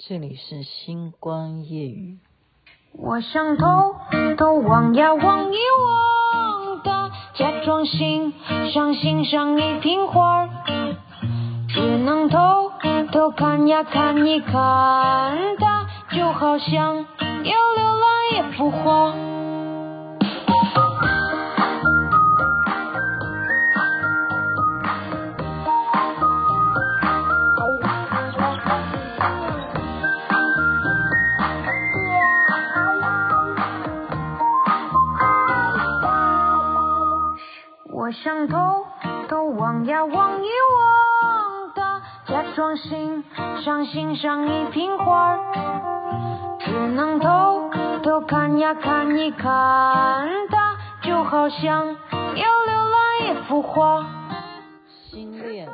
这里是星光夜雨。我想偷偷望呀望一望他，假装欣赏欣赏一瓶花儿，只能偷偷看呀看一看他，就好像要浏览一幅画。心上欣赏一瓶花，只能偷偷看呀看一看的，就好像要浏览一幅画。心恋，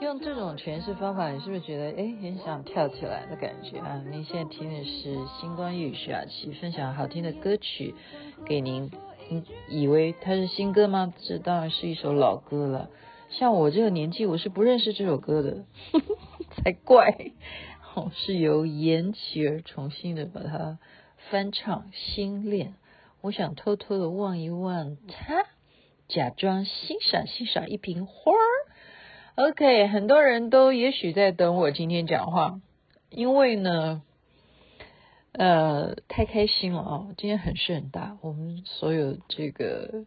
用这种诠释方法，你是不是觉得哎，很想跳起来的感觉啊？您现在听的是星光夜语徐雅琪分享好听的歌曲给您。你以为它是新歌吗？这当然是一首老歌了。像我这个年纪，我是不认识这首歌的，才怪。哦，是由严綺儿重新的把它翻唱《心恋》。我想偷偷的望一望他，假装欣赏欣赏一瓶花儿。OK，很多人都也许在等我今天讲话，因为呢。呃，太开心了啊！今天很事很大，我们所有这个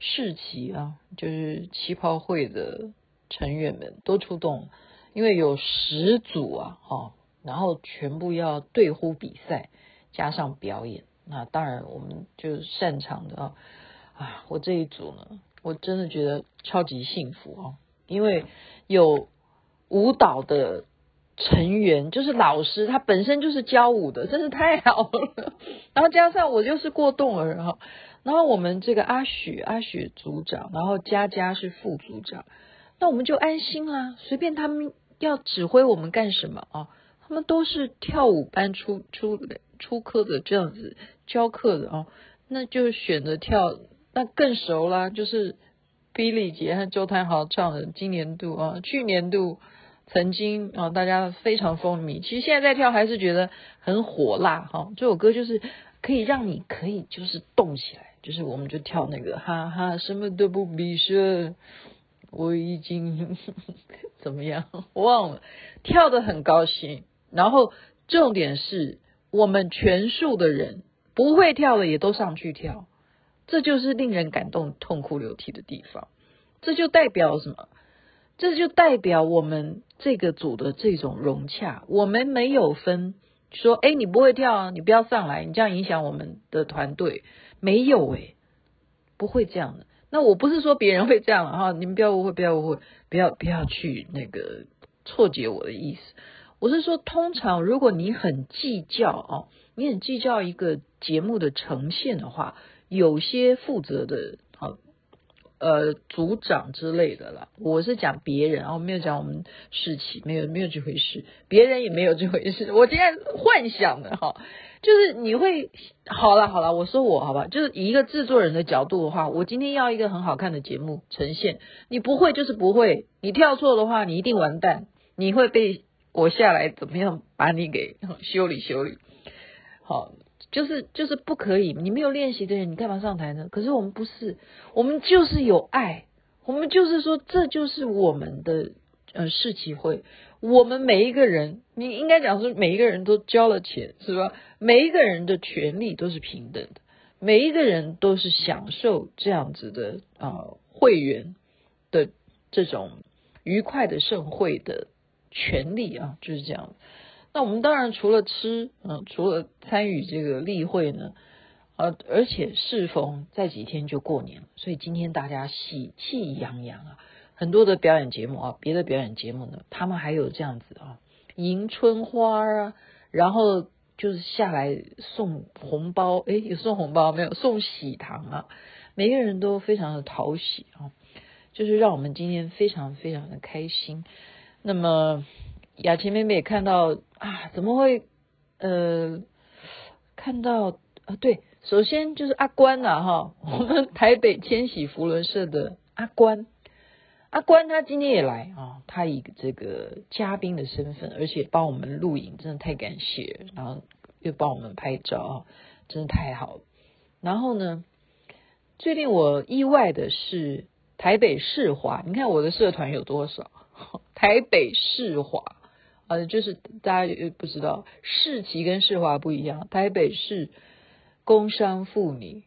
市旗啊，就是旗袍会的成员们都出动，因为有十组啊，哈，然后全部要对呼比赛，加上表演。那当然，我们就擅长的啊，啊，我这一组呢，我真的觉得超级幸福啊，因为有舞蹈的。成员就是老师，他本身就是教舞的，真是太好了。然后加上我就是过动儿哈，然后我们这个阿许阿许组长，然后佳佳是副组长，那我们就安心啦，随便他们要指挥我们干什么啊？他们都是跳舞班出出出科的这样子教课的啊，那就选择跳，那更熟啦，就是霹雳姐和周汤豪唱的今年度啊，去年度。曾经啊，大家非常风靡。其实现在在跳还是觉得很火辣哈。这首歌就是可以让你可以就是动起来，就是我们就跳那个哈哈，什么都不必说，我已经 怎么样忘了，跳得很高兴。然后重点是我们全数的人不会跳的也都上去跳，这就是令人感动、痛哭流涕的地方。这就代表什么？这就代表我们这个组的这种融洽，我们没有分说，哎，你不会跳啊，你不要上来，你这样影响我们的团队，没有诶，不会这样的。那我不是说别人会这样哈，你们不要误会，不要误会，不要不要去那个错解我的意思。我是说，通常如果你很计较哦，你很计较一个节目的呈现的话，有些负责的。好呃，组长之类的啦，我是讲别人啊，我没有讲我们事情，没有没有这回事，别人也没有这回事。我今天幻想的哈，就是你会好了好了，我说我好吧，就是以一个制作人的角度的话，我今天要一个很好看的节目呈现，你不会就是不会，你跳错的话，你一定完蛋，你会被我下来怎么样把你给修理修理，好。就是就是不可以，你没有练习的人，你干嘛上台呢？可是我们不是，我们就是有爱，我们就是说，这就是我们的呃世奇会，我们每一个人，你应该讲说每一个人都交了钱，是吧？每一个人的权利都是平等的，每一个人都是享受这样子的啊、呃、会员的这种愉快的盛会的权利啊，就是这样。那我们当然除了吃，嗯，除了参与这个例会呢，呃，而且适逢在几天就过年了，所以今天大家喜气洋洋啊，很多的表演节目啊，别的表演节目呢，他们还有这样子啊，迎春花啊，然后就是下来送红包，诶，有送红包没有？送喜糖啊，每个人都非常的讨喜啊，就是让我们今天非常非常的开心。那么。雅琪妹妹也看到啊，怎么会呃看到啊？对，首先就是阿关呐、啊、哈，我们台北千禧福伦社的阿关，阿关他今天也来啊，他以这个嘉宾的身份，而且帮我们录影，真的太感谢，然后又帮我们拍照，真的太好了。然后呢，最令我意外的是台北世华，你看我的社团有多少？台北世华啊，就是大家也不知道，世奇跟世华不一样，台北市工商妇女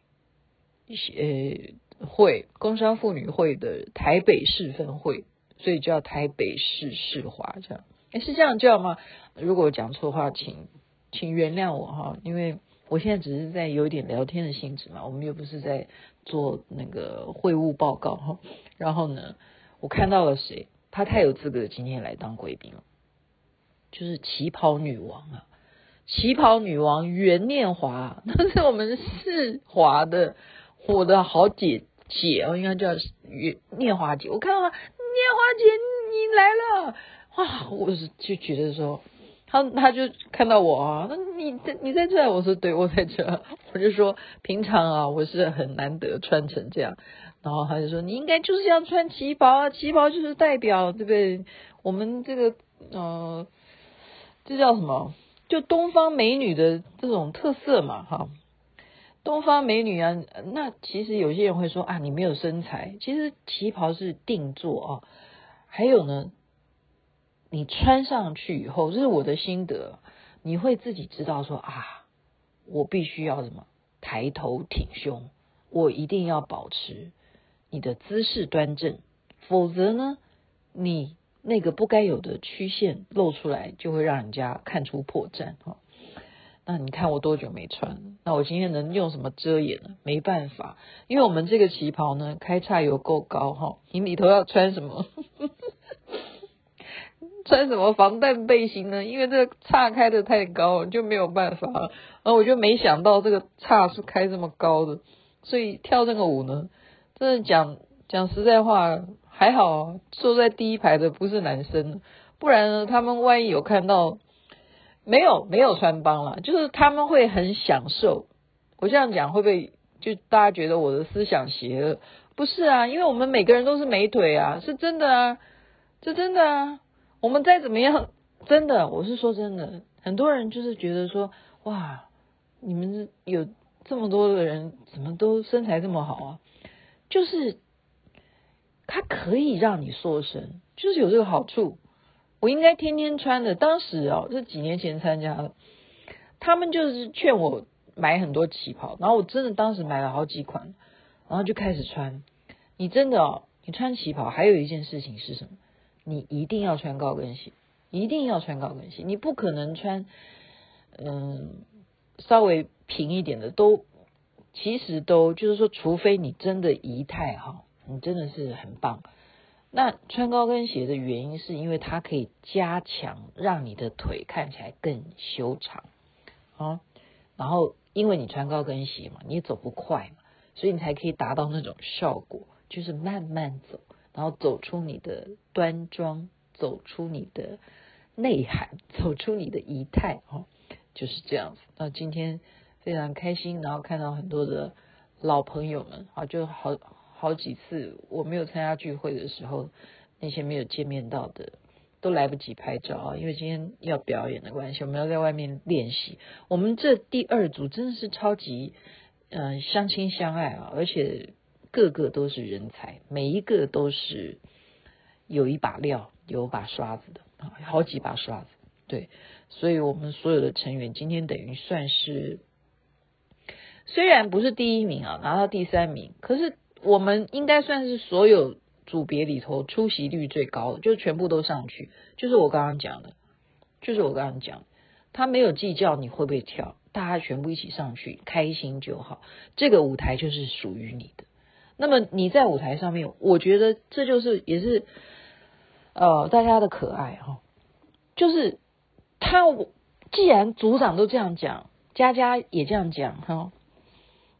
呃。会工商妇女会的台北市分会，所以叫台北市世华这样。哎，是这样叫吗？如果讲错话，请请原谅我哈，因为我现在只是在有点聊天的性质嘛，我们又不是在做那个会务报告哈。然后呢，我看到了谁？他太有资格今天来当贵宾了，就是旗袍女王啊，旗袍女王袁念华，那是我们世华的。我的好姐姐哦，应该叫袁念华姐。我看到念华姐你来了，哇！我是就觉得说，她她就看到我啊，那你你在这？我说对，我在这。我就说平常啊，我是很难得穿成这样。然后他就说，你应该就是要穿旗袍啊，旗袍就是代表对不对？我们这个呃，这叫什么？就东方美女的这种特色嘛，哈。东方美女啊，那其实有些人会说啊，你没有身材。其实旗袍是定做啊，还有呢，你穿上去以后，这是我的心得，你会自己知道说啊，我必须要什么抬头挺胸，我一定要保持你的姿势端正，否则呢，你那个不该有的曲线露出来，就会让人家看出破绽哈。那你看我多久没穿？那我今天能用什么遮掩呢？没办法，因为我们这个旗袍呢，开叉有够高哈。你里头要穿什么？穿什么防弹背心呢？因为这个叉开的太高，就没有办法。然后我就没想到这个叉是开这么高的，所以跳这个舞呢，真的讲讲实在话，还好坐在第一排的不是男生，不然呢，他们万一有看到。没有没有穿帮了，就是他们会很享受。我这样讲会不会就大家觉得我的思想邪恶？不是啊，因为我们每个人都是美腿啊，是真的啊，这真的啊。我们再怎么样，真的，我是说真的，很多人就是觉得说，哇，你们有这么多的人，怎么都身材这么好啊？就是它可以让你塑身，就是有这个好处。我应该天天穿的。当时哦，是几年前参加的，他们就是劝我买很多旗袍，然后我真的当时买了好几款，然后就开始穿。你真的哦，你穿旗袍还有一件事情是什么？你一定要穿高跟鞋，一定要穿高跟鞋。你不可能穿嗯稍微平一点的，都其实都就是说，除非你真的仪态好，你真的是很棒。那穿高跟鞋的原因是因为它可以加强，让你的腿看起来更修长啊。然后因为你穿高跟鞋嘛，你走不快嘛，所以你才可以达到那种效果，就是慢慢走，然后走出你的端庄，走出你的内涵，走出你的仪态哦，就是这样子。那今天非常开心，然后看到很多的老朋友们啊，就好。好几次我没有参加聚会的时候，那些没有见面到的都来不及拍照啊，因为今天要表演的关系，我们要在外面练习。我们这第二组真的是超级嗯、相亲相爱啊，而且个个都是人才，每一个都是有一把料、有把刷子的啊，好几把刷子。对，所以我们所有的成员今天等于算是虽然不是第一名啊，拿到第三名，可是。我们应该算是所有组别里头出席率最高的，就全部都上去。就是我刚刚讲的，就是我刚刚讲，他没有计较你会不会跳，大家全部一起上去，开心就好。这个舞台就是属于你的。那么你在舞台上面，我觉得这就是也是呃大家的可爱哈。就是他既然组长都这样讲，佳佳也这样讲哈，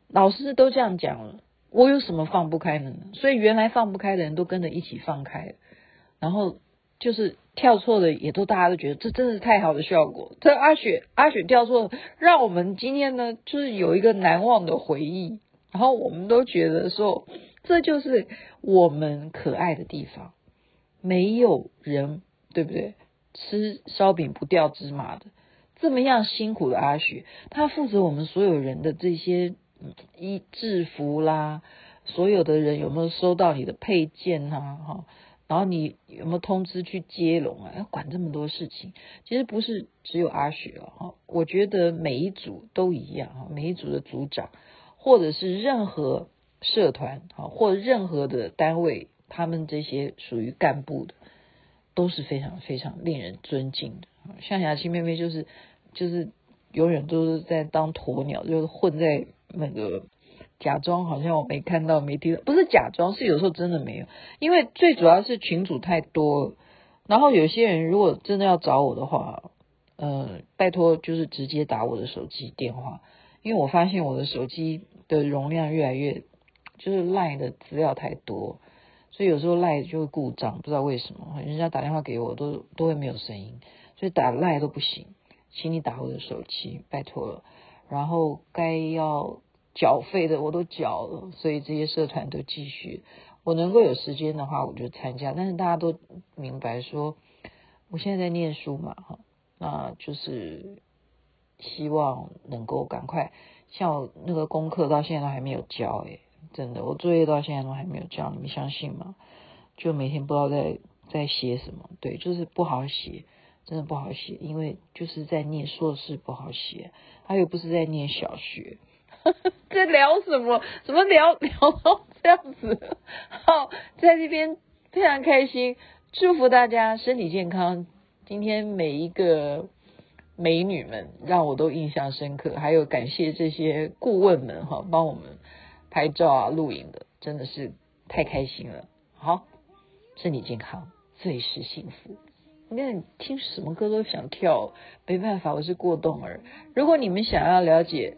老师都这样讲了。我有什么放不开的呢？所以原来放不开的人都跟着一起放开了，然后就是跳错的也都大家都觉得这真是太好的效果。这阿雪阿雪跳错，让我们今天呢就是有一个难忘的回忆。然后我们都觉得说，这就是我们可爱的地方。没有人对不对？吃烧饼不掉芝麻的，这么样辛苦的阿雪，他负责我们所有人的这些一制服啦，所有的人有没有收到你的配件啊？哈，然后你有没有通知去接龙啊？要管这么多事情，其实不是只有阿雪了哈，我觉得每一组都一样哈，每一组的组长或者是任何社团哈，或任何的单位，他们这些属于干部的。都是非常非常令人尊敬的，像雅琪妹妹就是就是永远都是在当鸵鸟，就是混在那个假装好像我没看到没听到，不是假装，是有时候真的没有，因为最主要是群主太多，然后有些人如果真的要找我的话，呃，拜托就是直接打我的手机电话，因为我发现我的手机的容量越来越，就是赖的资料太多。所以有时候赖就会故障，不知道为什么，人家打电话给我都都会没有声音，所以打赖都不行，请你打我的手机，拜托了。然后该要缴费的我都缴了，所以这些社团都继续。我能够有时间的话，我就参加。但是大家都明白说，我现在在念书嘛，哈，那就是希望能够赶快，像我那个功课到现在都还没有交，诶。真的，我作业到现在都还没有交，你们相信吗？就每天不知道在在写什么，对，就是不好写，真的不好写，因为就是在念硕士不好写，他又不是在念小学，在聊什么？怎么聊 聊到这样子？好，在这边非常开心，祝福大家身体健康。今天每一个美女们让我都印象深刻，还有感谢这些顾问们哈，帮我们。拍照啊，录影的，真的是太开心了。好，身体健康最是幸福。你看，听什么歌都想跳，没办法，我是过动儿。如果你们想要了解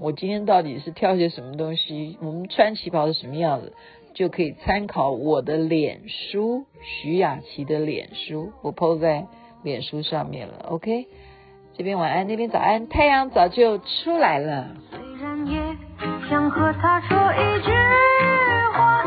我今天到底是跳些什么东西，我们穿旗袍是什么样子，就可以参考我的脸书，徐雅琪的脸书，我 po 在脸书上面了。OK，这边晚安，那边早安，太阳早就出来了。虽然也想和他说一句话，